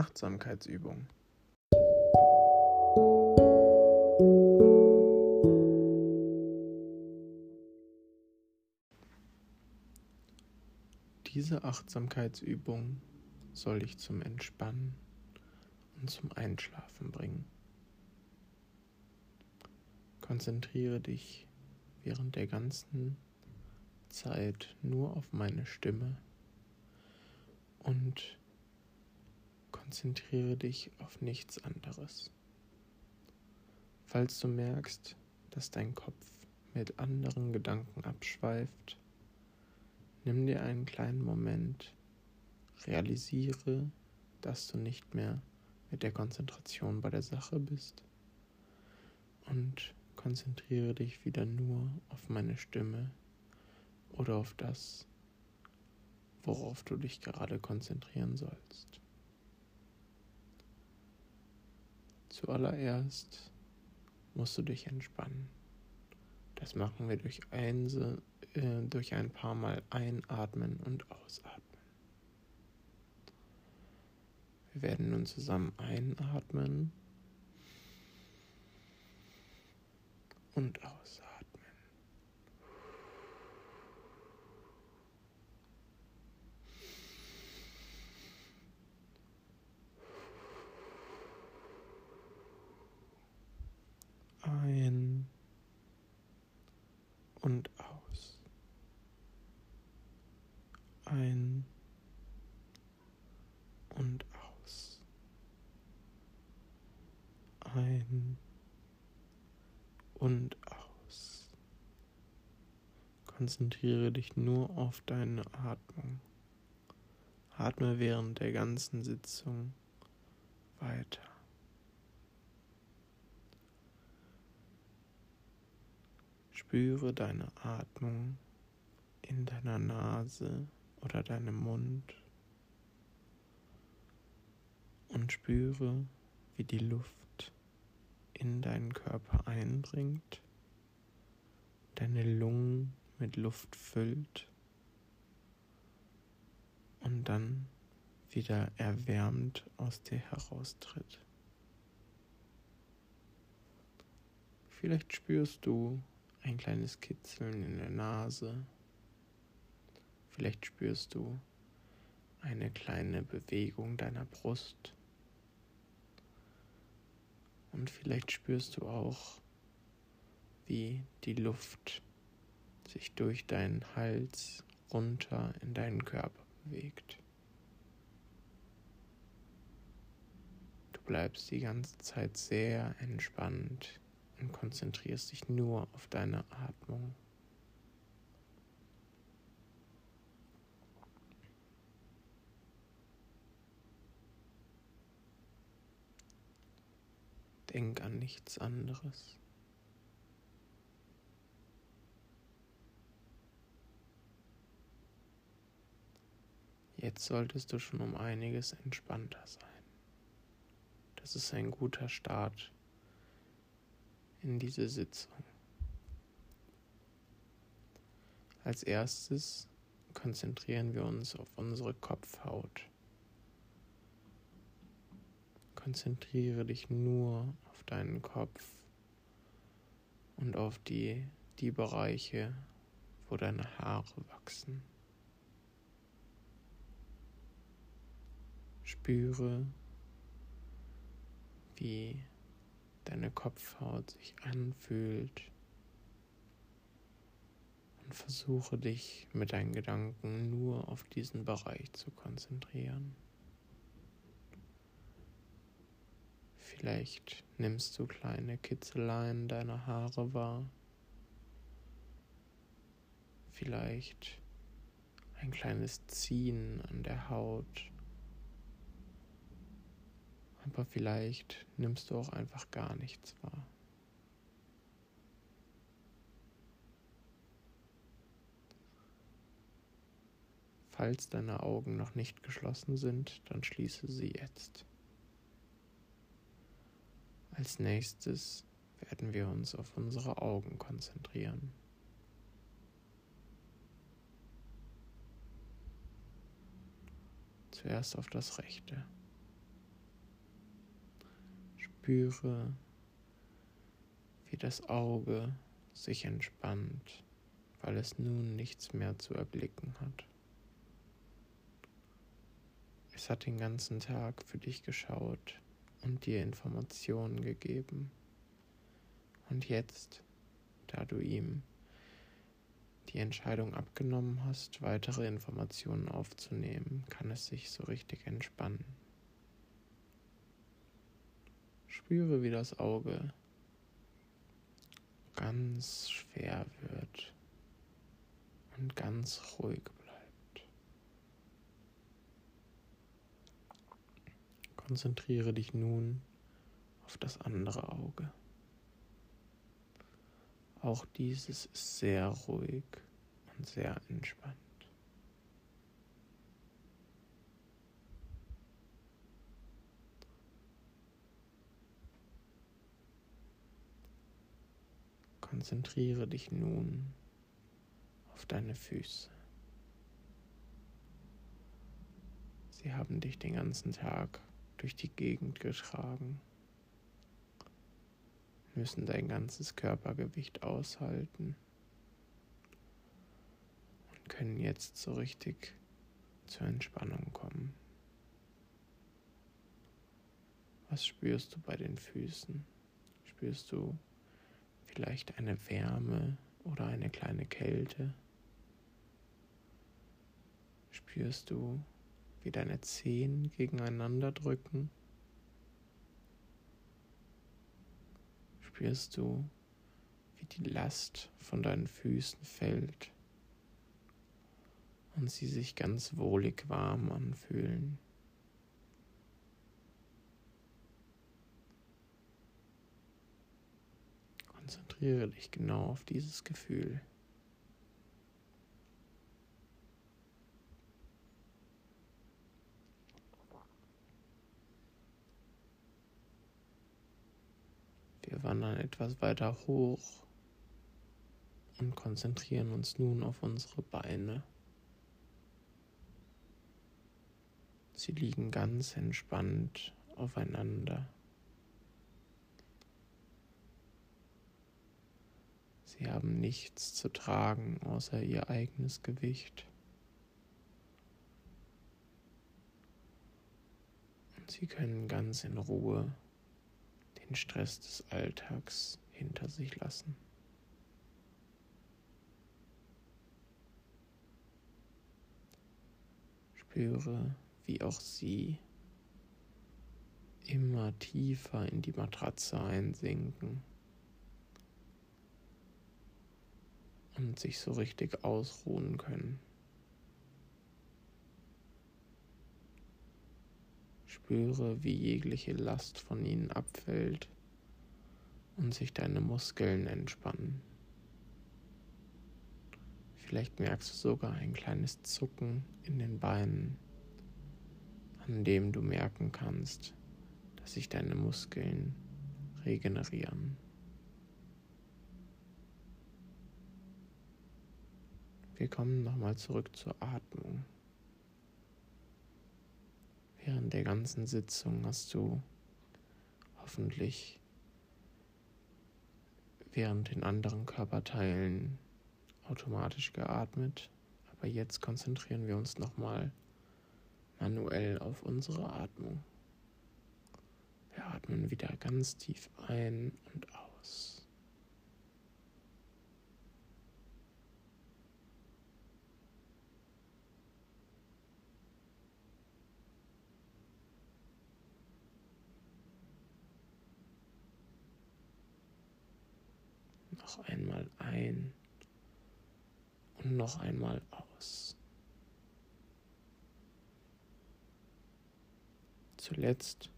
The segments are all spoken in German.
Achtsamkeitsübung. Diese Achtsamkeitsübung soll dich zum Entspannen und zum Einschlafen bringen. Konzentriere dich während der ganzen Zeit nur auf meine Stimme und konzentriere dich auf nichts anderes. Falls du merkst, dass dein Kopf mit anderen Gedanken abschweift, nimm dir einen kleinen Moment, realisiere, dass du nicht mehr mit der Konzentration bei der Sache bist und konzentriere dich wieder nur auf meine Stimme oder auf das, worauf du dich gerade konzentrieren sollst. Zuallererst musst du dich entspannen. Das machen wir durch, Einse, äh, durch ein paar Mal einatmen und ausatmen. Wir werden nun zusammen einatmen und ausatmen. Und aus. Ein und aus. Ein und aus. Konzentriere dich nur auf deine Atmung. Atme während der ganzen Sitzung weiter. Spüre deine Atmung in deiner Nase oder deinem Mund und spüre, wie die Luft in deinen Körper eindringt, deine Lungen mit Luft füllt und dann wieder erwärmt aus dir heraustritt. Vielleicht spürst du ein kleines Kitzeln in der Nase. Vielleicht spürst du eine kleine Bewegung deiner Brust. Und vielleicht spürst du auch, wie die Luft sich durch deinen Hals runter in deinen Körper bewegt. Du bleibst die ganze Zeit sehr entspannt und konzentrierst dich nur auf deine Atmung. Denk an nichts anderes. Jetzt solltest du schon um einiges entspannter sein. Das ist ein guter Start in diese Sitzung. Als erstes konzentrieren wir uns auf unsere Kopfhaut. Konzentriere dich nur auf deinen Kopf und auf die, die Bereiche, wo deine Haare wachsen. Spüre, wie deine Kopfhaut sich anfühlt und versuche dich mit deinen Gedanken nur auf diesen Bereich zu konzentrieren. Vielleicht nimmst du kleine Kitzeleien deiner Haare wahr. Vielleicht ein kleines Ziehen an der Haut aber vielleicht nimmst du auch einfach gar nichts wahr. Falls deine Augen noch nicht geschlossen sind, dann schließe sie jetzt. Als nächstes werden wir uns auf unsere Augen konzentrieren. Zuerst auf das rechte. Spüre, wie das Auge sich entspannt, weil es nun nichts mehr zu erblicken hat. Es hat den ganzen Tag für dich geschaut und dir Informationen gegeben. Und jetzt, da du ihm die Entscheidung abgenommen hast, weitere Informationen aufzunehmen, kann es sich so richtig entspannen. Spüre, wie das Auge ganz schwer wird und ganz ruhig bleibt. Konzentriere dich nun auf das andere Auge. Auch dieses ist sehr ruhig und sehr entspannt. Konzentriere dich nun auf deine Füße. Sie haben dich den ganzen Tag durch die Gegend getragen müssen dein ganzes Körpergewicht aushalten und können jetzt so richtig zur Entspannung kommen. Was spürst du bei den Füßen? Spürst du vielleicht eine Wärme oder eine kleine Kälte? Spürst du, wie deine Zehen gegeneinander drücken? spürst du, wie die Last von deinen Füßen fällt und sie sich ganz wohlig warm anfühlen. Konzentriere dich genau auf dieses Gefühl. Wir wandern etwas weiter hoch und konzentrieren uns nun auf unsere Beine. Sie liegen ganz entspannt aufeinander. Sie haben nichts zu tragen außer ihr eigenes Gewicht. Und sie können ganz in Ruhe den Stress des Alltags hinter sich lassen. Spüre, wie auch sie immer tiefer in die Matratze einsinken und sich so richtig ausruhen können. Spüre, wie jegliche Last von ihnen abfällt und sich deine Muskeln entspannen. Vielleicht merkst du sogar ein kleines Zucken in den Beinen, an dem du merken kannst, dass sich deine Muskeln regenerieren. Wir kommen nochmal zurück zur Atmung. Während der ganzen Sitzung hast du hoffentlich während den anderen Körperteilen automatisch geatmet. Aber jetzt konzentrieren wir uns nochmal manuell auf unsere Atmung. Wir atmen wieder ganz tief ein und aus. Noch einmal ein und noch einmal aus. Zuletzt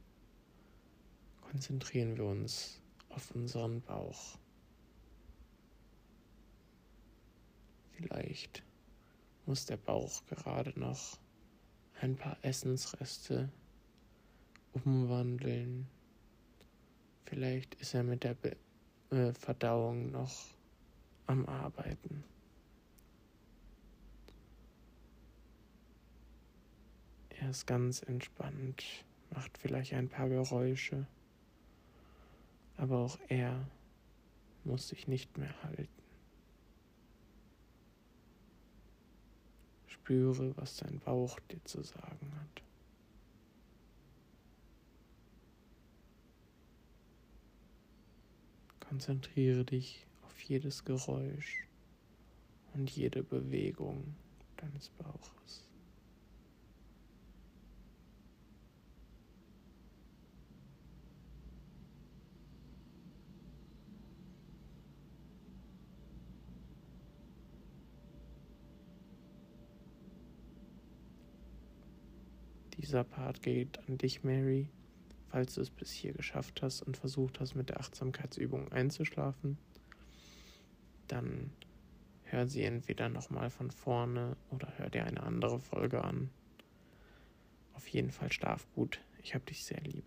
konzentrieren wir uns auf unseren Bauch. Vielleicht muss der Bauch gerade noch ein paar Essensreste umwandeln. Vielleicht ist er mit der Be äh, Verdauung noch am Arbeiten. Er ist ganz entspannt, macht vielleicht ein paar Geräusche Aber auch er muss sich nicht mehr halten. Spüre, was dein Bauch dir zu sagen hat. Konzentriere dich auf jedes Geräusch und jede Bewegung deines Bauches. Dieser Part geht an dich, Mary, falls du es bis hier geschafft hast und versucht hast, mit der Achtsamkeitsübung einzuschlafen. Dann hör sie entweder nochmal von vorne oder hör dir eine andere Folge an. Auf jeden Fall schlaf gut. Ich hab dich sehr lieb.